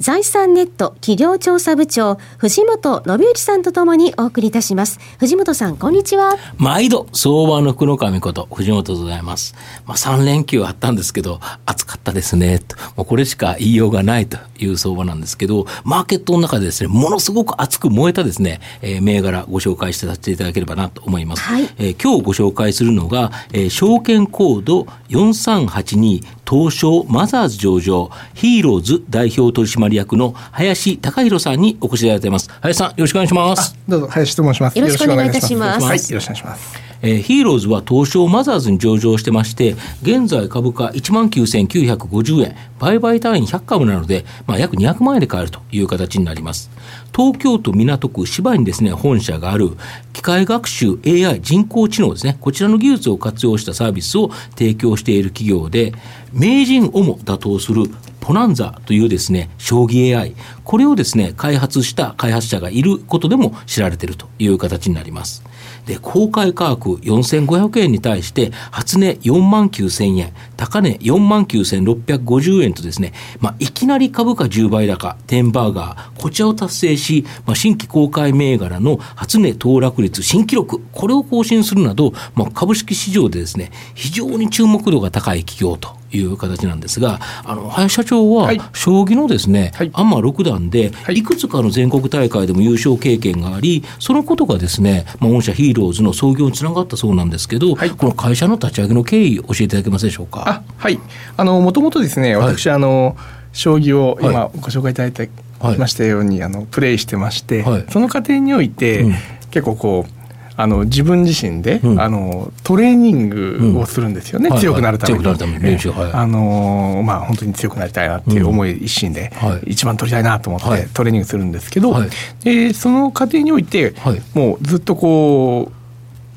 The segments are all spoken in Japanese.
財産ネット企業調査部長藤本信之さんとともにお送りいたします。藤本さんこんにちは。毎度相場の福の神こと藤本でございます。まあ3連休あったんですけど暑かったですねと。もうこれしか言いようがないという相場なんですけどマーケットの中でですねものすごく熱く燃えたですね、えー、銘柄ご紹介してさせていただければなと思います、はい、えー、今日ご紹介するのが、えー、証券コード4382東証マザーズ上場ヒーローズ代表取締役の林隆弘さんにお越しいただいています。林さんよろしくお願いします。どうぞ林と申します。よろしくお願いいたします。はいよろしくお願いします。えー、ヒーローズは東証マザーズに上場してまして、現在株価1万9950円、売買単位100株なので、まあ、約200万円で買えるという形になります。東京都港区芝にですね、本社がある機械学習 AI 人工知能ですね、こちらの技術を活用したサービスを提供している企業で、名人をも打倒するポナンザというですね、将棋 AI、これをですね、開発した開発者がいることでも知られているという形になります。で、公開価格4500円に対して、初値4万9000円、高値4万9650円とですね、まあ、いきなり株価10倍高、テンバーガー、こちらを達成し、まあ、新規公開銘柄の初値騰落率新記録、これを更新するなど、まあ、株式市場でですね、非常に注目度が高い企業という形なんですが、あの林社長は、将棋のですね、はい、アンマ六段で、い。くつかの全国大会でも優勝経験があり、そのことがですね、まあ、御社ヒーローズの創業につながったそうなんですけど、はい、この会社の立ち上げの経緯、教えていただけますでしょうか？あはい、あのもともとですね、私、あの将棋を今ご紹介いただいてましたように、あのプレイしてまして、その過程において、うん、結構こうあの自分自身で、うん、あのトレーニングをするんですよね、うん、強くなるために。はいはい、あのまあ本当に強くなりたいなっていう思い一心で、一番取りたいなと思ってトレーニングするんですけど、はい、でその過程において、もうずっとこう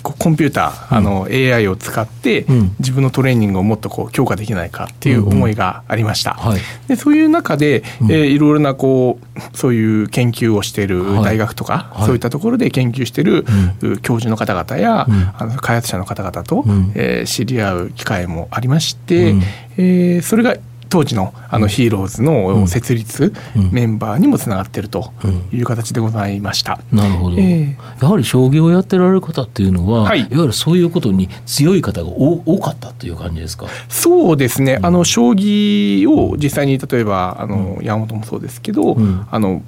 コンピューター、あの AI を使って自分のトレーニングをもっとこう強化できないかっていう思いがありました。でそういう中で、えー、いろいろなこうそういう研究をしている大学とか、そういったところで研究している教授の方々や、あの開発者の方々と、えー、知り合う機会もありまして、えー、それが当時のあのヒーローズの設立、メンバーにもつながっているという形でございました。なるほど、えー、やはり将棋をやってられる方っていうのは、はい、いわゆるそういうことに強い方が多かったという感じですか？そうですね、あの将棋を実際に例えばあの、山本もそうですけど、あの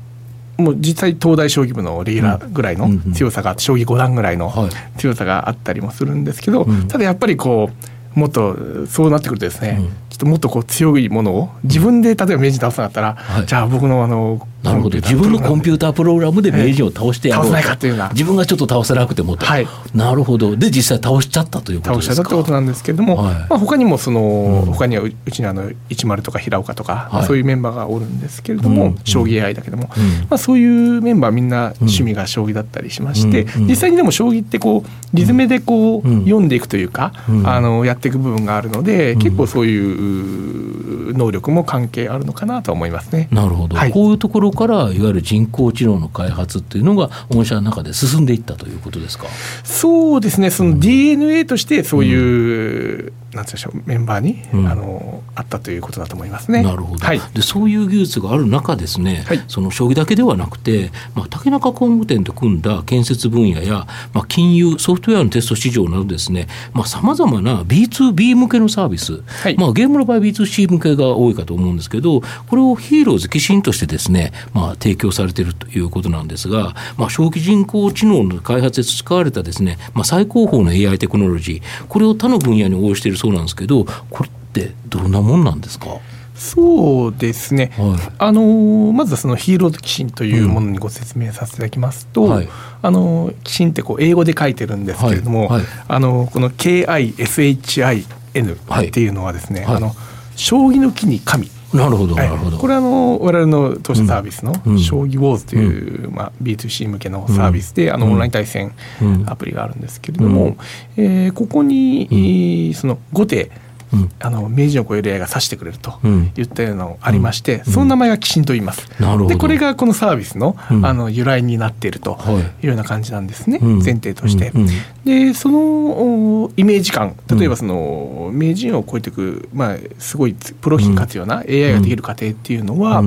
もう実際東大将棋部のレギュラーぐらいの強さが、将棋五段ぐらいの強さがあったりもするんですけど、ただやっぱりこうもっとそうなってくるとですね、もっとこう強いものを自分で例えば名人倒さなかったら、はい、じゃあ僕のあのなるほど。自分のコンピュータープログラムで名人を倒してやろう、倒せないかというな。自分がちょっと倒せなくてもと、はい、なるほど。で実際倒しちゃったということですか？倒しちゃったってことなんですけれども、はい、まあ、他にもその、うん、他にはうちにあの一丸とか平岡とか、はい、そういうメンバーがおるんですけれども、うん、将棋 AI だけども、うん、まあ、そういうメンバーみんな趣味が将棋だったりしまして、実際にでも将棋ってこうリズムでこう、読んでいくというか、あのやっていく部分があるので、結構そういう能力も関係あるのかなと思いますね。なるほど、こういうところからいわゆる人工知能の開発っていうのが御社の中で進んでいったということですか？そうですね。その DNA としてそういう、うん、なんでしょうメンバーに、うん、あのあったということだと思いますね。なるほど、はい、でそういう技術がある中ですね、はい、その将棋だけではなくて、まあ、竹中工務店と組んだ建設分野や、まあ、金融ソフトウェアのテスト市場などですねさまざ、まな B2B 向けのサービス、はい、まあ、ゲームの場合 B2C 向けが多いかと思うんですけどこれをヒーローズ寄進としてですね、まあ、提供されているということなんですが、まあ、小規人工知能の開発で使われたですね、まあ、最高峰の AI テクノロジーこれを他の分野に応用しているそうなんですけどこれってどんなもんなんですか？そうですね、はい、あのまずはそのヒーローズ寄進というものにご説明させていただきますと、うんはい、あの寄進ってこう英語で書いてるんですけれども、はい、あのこの KISHIN っていうのはですね、あの将棋の木に神なるほどなるほど、これはあの我々の当社サービスの「将棋ウォーズ」という、まあ、B2C 向けのサービスで、あのオンライン対戦アプリがあるんですけれども、えー、ここに、その後手あの名人を超える AI が指してくれるといったようなのがありまして、その名前が寄進と言います。でこれがこのサービスの,、あの由来になっているとい。うような感じなんですね、前提として。でそのイメージ感。例えばその名人を超えていく、まあ、すごいプロ品活用な AI ができる過程っていうのは、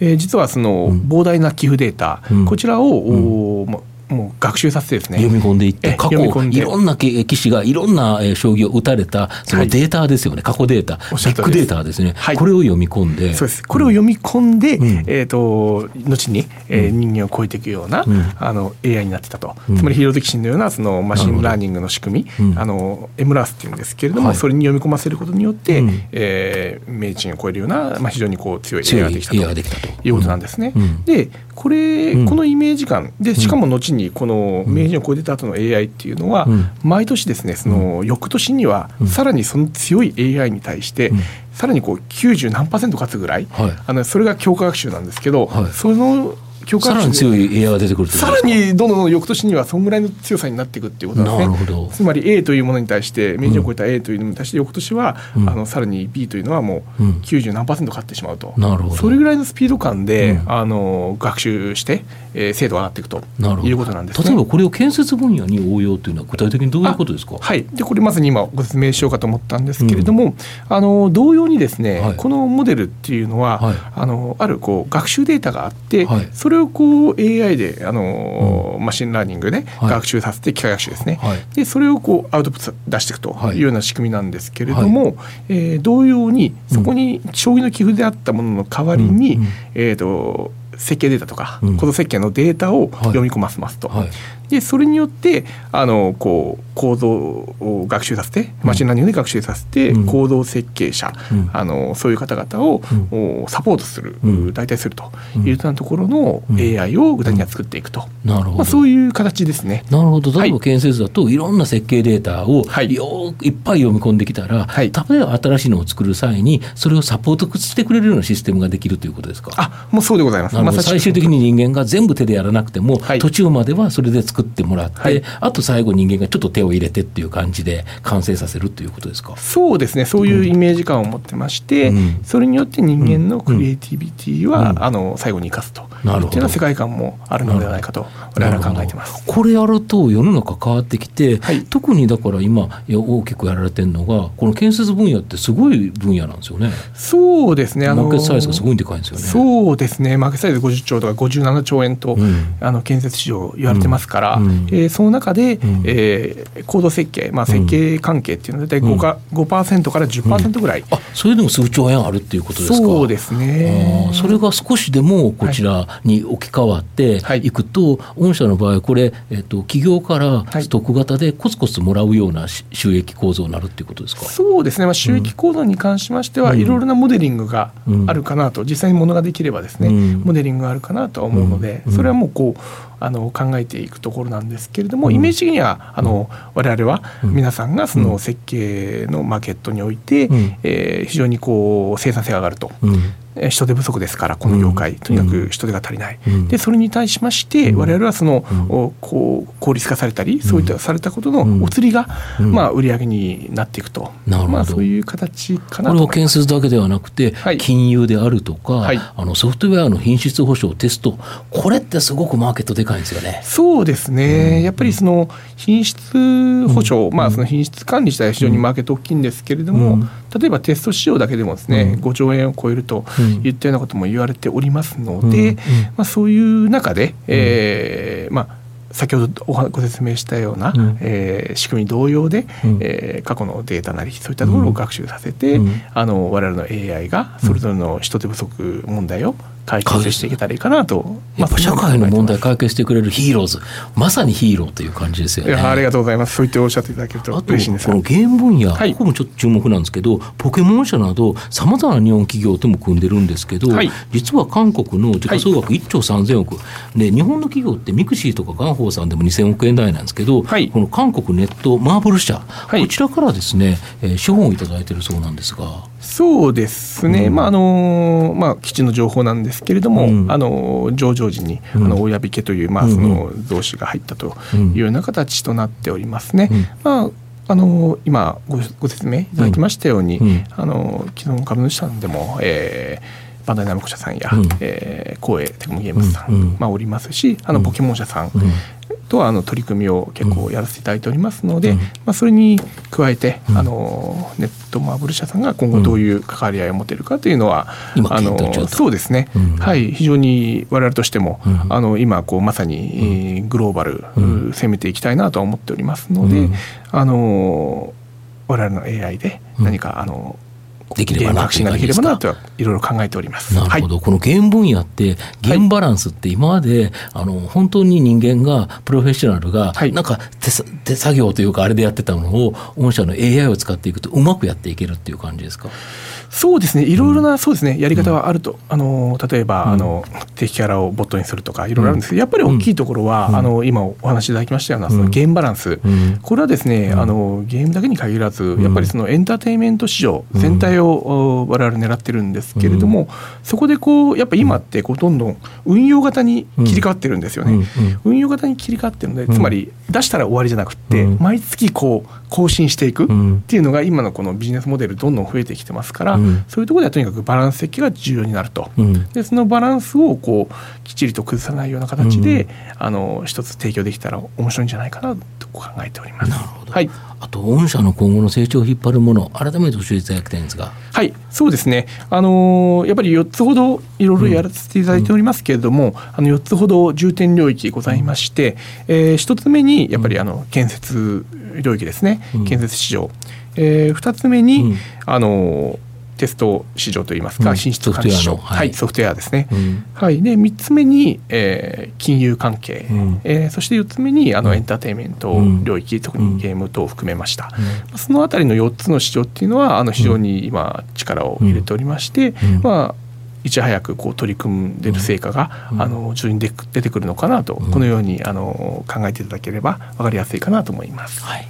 え実はその膨大な寄付データ、こちらを、もう学習させてですね。読み込んでいって過去いろんな棋士がいろんな将棋を打たれたそのデータですよね、はい、過去データ。ビッグデータですね、はい、これを読み込んで。そうです。これを読み込んで、うん、えーと、後に、えー、人間を超えていくような、うん、あの AI になってたと、うん、つまり HEROZ Kishin のようなその machine learning の仕組み、あの M ラースっていうんですけれども、はい、それに読み込ませることによって、うん、えー、名人を超えるような、まあ、非常にこう強い AI ができたということなんですね。でこれ、このイメージ感。でしかも後にこの名人を超えてた後の AI っていうのは、毎年ですねその翌年にはさらにその強い AI に対して、さらにこう90何パーセント勝つぐらい、はい、あのそれが強化学習なんですけど、はい、その強化さらに強い AI が出てくるさらにどんどん翌年にはそんぐらいの強さになっていくっていうことなんですね。つまり A というものに対して明治を超えた A というのに対して翌年は、うん、あのさらに B というのはもう90何パーセント勝ってしまうと、なるほど。それぐらいのスピード感で、うん、あの学習して、えー、精度が上がっていくということなんです、ね、例えばこれを建設分野に応用というのは具体的にどういうことですか？はい。でこれまさに今ご説明しようかと思ったんですけれども、うん、あの同様にですね、はい、このモデルっていうのは、はい、あのあるこう学習データがあって、はい、それをこう AI であの、うん、 machine learning で学習させて機械学習ですね、はい、でそれをこうアウトプット出していくとい。うような仕組みなんですけれども、はい、えー、同様にそこに将棋の棋譜であったものの代わりに、うん、えーと、設計データとか、うん、設計のデータを読み込ませますと。はいでそれによってあのこう構造を学習させて machine learning で学習させて、うん、構造設計者、うん、あのそういう方々を、うん、サポートする、代替するというようなところの AI を具体的に作っていくと、なるほど。まあ、そういう形ですね。なるほど。例えば建設だと、い、ろんな設計データをよいっぱい読み込んできたら、はい、例えば新しいのを作る際にそれをサポートしてくれるようなシステムができるということですか？あもうそうでございます。まあ、最終的に人間が全部手でやらなくても、はい、途中まではそれで作ってもらって、はい、あと最後人間がちょっと手を入れてっていう感じで完成させるということですか？そうですね。そういうイメージ感を持ってまして、うん、それによって人間のクリエイティビティは、うん、あの最後に生かすと。いうような世界観もあるのではないかと我々は考えてます。これやると世の中変わってきて、はい、特にだから今大きくやられてるのがこの建設分野ってすごい分野なんですよね。そうですね。あのマーケットサイズがすごいでかいんですよね。そうですね。マーケットサイズ50兆とか57兆円と、うん、あの建設市場言われてますから、うん、えー、その中で、うん、えー、高度設計、まあ、設計関係っていうのは大体 5, か、うん、5%から10%ぐらい、あそれでも数兆円あるっていうことですか？そうですね。それが少しでもこちらに置き換わってい。くと、はい、御社の場合これ、えーと、企業からストック型でコツコツもらうような収益構造になるっていうことですか？そうですね、まあ、収益構造に関しましては、いろいろなモデリングがあるかなと、実際にものができればですね、モデリングがあるかなとは思うので、それはもうこうあの考えていくところなんですけれども、イメージ的にはあの、我々は皆さんがその設計のマーケットにおいて、うえ非常にこう生産性が上がると。人手不足ですからこの業界、とにかく人手が足りない、でそれに対しまして我々はその、こう効率化されたりそういったされたことのお釣りが、まあ、売り上げになっていくと、まあ、そういう形かなこれは建設だけではなくて、金融であるとか、あのソフトウェアの品質保証テストこれってすごくマーケットでかいんですよね。そうですね、やっぱりその品質保証、まあ、その品質管理自体は非常にマーケット大きいんですけれども、例えばテスト仕様だけでもですね、5兆円を超えるといったようなことも言われておりますので、まあ、そういう中で、えーまあ先ほどご説明したような、うん、えー、仕組み同様で、うん、えー、過去のデータなりそういったところを学習させて、うん、あの我々の AI がそれぞれの人手不足問題を解決していけたらいいかなと、やっぱ社会の問題解決してくれるヒーローズまさにヒーローという感じですよね。ありがとうございます。そう言っておっしゃっていただけると嬉しいんです。このゲーム分野、はい、ここもちょっと注目なんですけどポケモン社などさまざまな日本企業とも組んでるんですけど、はい、実は韓国の時価総額1兆3000億、で日本の企業ってミクシーとかガンホーさんでも2000億円台なんですけど、はい、この韓国ネットマーブル社、こちらからですね、えー、資本を頂いてるそうなんですが。そうですね、うん、まああのまあ、既知の情報なんですけれども、うん、あの上場時に、あの親引けという、まあ、その増資が入ったというような形となっておりますね。まああの今ごご説明いただきましたように、あの既存株主さんでも、えー、バンダイナムコ社さんや、うん、えー、光栄テクノゲームズさん、うん、まあ、おりますしあのポケモン社さん、とあの取り組みを結構やらせていただいておりますので、うん、まあ、それに加えて、うん、あのネットマーブル社さんが今後どういう関わり合いを持てるかというのは、うん、あのそうですね、はい。非常に我々としても、あの今こうまさに、グローバル、攻めていきたいなとは思っておりますので、あの我々の AI で何か、あのできればなとができればなといろいろ考えております。なるほど、はい、このゲーム分野ってゲームバランスって今まで、はい、あの本当に人間がプロフェッショナルが、なんか手手作業というかあれでやってたのを御社の AI を使っていくとうまくやっていけるっていう感じですか？そうですね。いろいろな、そうですね。やり方はあると、あの例えば、あの敵キャラをボットにするとかいろいろあるんですけど、やっぱり大きいところは、あの今お話しいただきましたようなそのゲームバランス、これはですね、あのゲームだけに限らずやっぱりそのエンターテインメント市場全体を我々狙ってるんですけれども、そこでこうやっぱ今ってこうどんどん運用型に切り替わってるんですよね。運用型に切り替わってるのでつまり出したら終わりじゃなくて、毎月こう更新していくっていうのが今のこのビジネスモデルどんどん増えてきてますから、そういうところではとにかくバランス設計が重要になると、でそのバランスをこうきっちりと崩さないような形で、あの一つ提供できたら面白いんじゃないかなと考えております。なるほど。はい。あと御社の今後の成長を引っ張るもの改めて教えていただきたいんですが。はい。そうですね。あのやっぱり4つほどいろいろやらせていただいておりますけれども、うん、あの4つほど重点領域ございまして、うん、えー、1つ目にやっぱりあの建設領域ですね、うん、建設市場、えー、2つ目に、あのテスト市場といいますか、進出管理市場、はい、ソフトウェアですね、はい、で3つ目に、えー、金融関係、うん、えー、そして4つ目にあのエンターテインメント領域、特にゲーム等を含めました、そのあたりの4つの市場っていうのはあの非常に今力を入れておりまして、まあいち早くこう取り組んでる成果が、うん、あの徐々に出てくるのかなと、うん、このようにあの考えていただければ分かりやすいかなと思います。はい、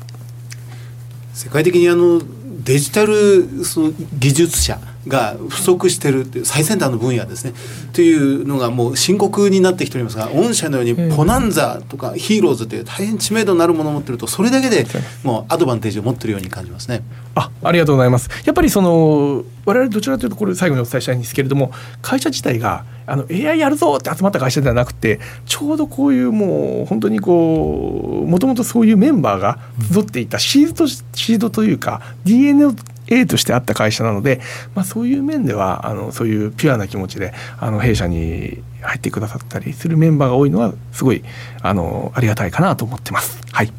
世界的にあのデジタルその技術者。が不足してるっていう最先端の分野ですねというのがもう深刻になってきておりますが御社のようにポナンザとかヒーローズという大変知名度のあるものを持ってるとそれだけでもうアドバンテージを持ってるように感じますね。あありがとうございます。やっぱりその我々どちらかというとこれ最後にお伝えしたいんですけれども会社自体があの AI やるぞって集まった会社ではなくてちょうどこういうもう本当にこうもともとそういうメンバーが集っていたシードシードというか DNA A としてあった会社なので、まあ、そういう面ではあのそういうピュアな気持ちであの弊社に入ってくださったりするメンバーが多いのはすごいあのありがたいかなと思ってます。はい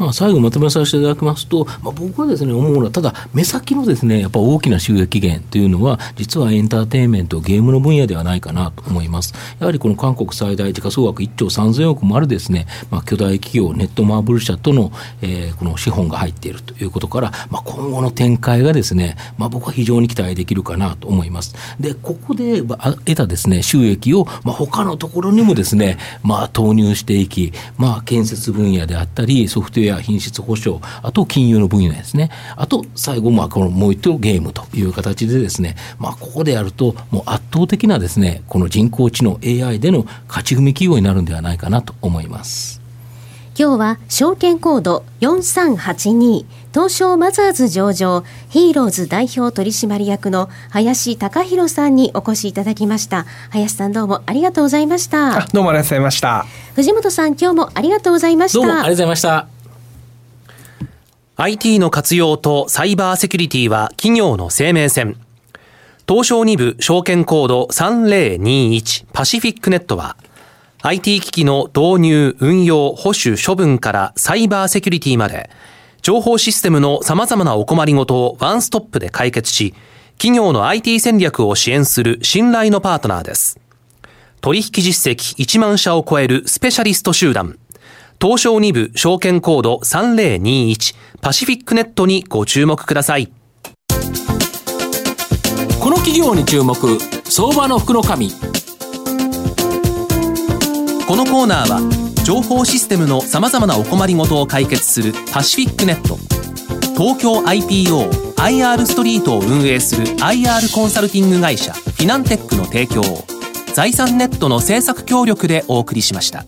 まあ、最後まとめさせていただきますと、まあ、僕はですね、思うのは、ただ、目先のですね、やっぱ大きな収益源というのは、実はエンターテインメント、ゲームの分野ではないかなと思います。やはりこの韓国最大時価総額1兆3000億もあるですね、まあ、巨大企業、ネットマーブル社との、えー、この資本が入っているということから、まあ、今後の展開がですね、まあ、僕は非常に期待できるかなと思います。で、ここで得たですね、収益を、まあ、他のところにもですね、まあ、投入していき、まあ、建設分野であったり、ソフトウェアや品質保証、あと金融の分野ですね、あと最後、まあ、このもう一度ゲームという形でですね、まあ、ここでやると、もう圧倒的なですね、この人工知能 AI での勝ち組企業になるんではないかなと思います。今日は証券コード4382東証マザーズ上場ヒーローズ代表取締役の林貴弘さんにお越しいただきました。林さんどうもありがとうございました。どうもありがとうございました。藤本さん今日もありがとうございました。どうもありがとうございました IT の活用とサイバーセキュリティは企業の生命線。東証2部証券コード3021パシフィックネットは IT 機器の導入、運用、保守、処分からサイバーセキュリティまで情報システムの様々なお困りごとをワンストップで解決し企業の IT 戦略を支援する信頼のパートナーです。取引実績1万社を超えるスペシャリスト集団東証2部証券コード3021パシフィックネットにご注目ください。この企業に注目、相場の福の神。このコーナーは情報システムのさまざまなお困りごとを解決するパシフィックネット東京 IPO IR ストリートを運営する IR コンサルティング会社フィナンテックの提供を財産ネットの政策協力でお送りしました。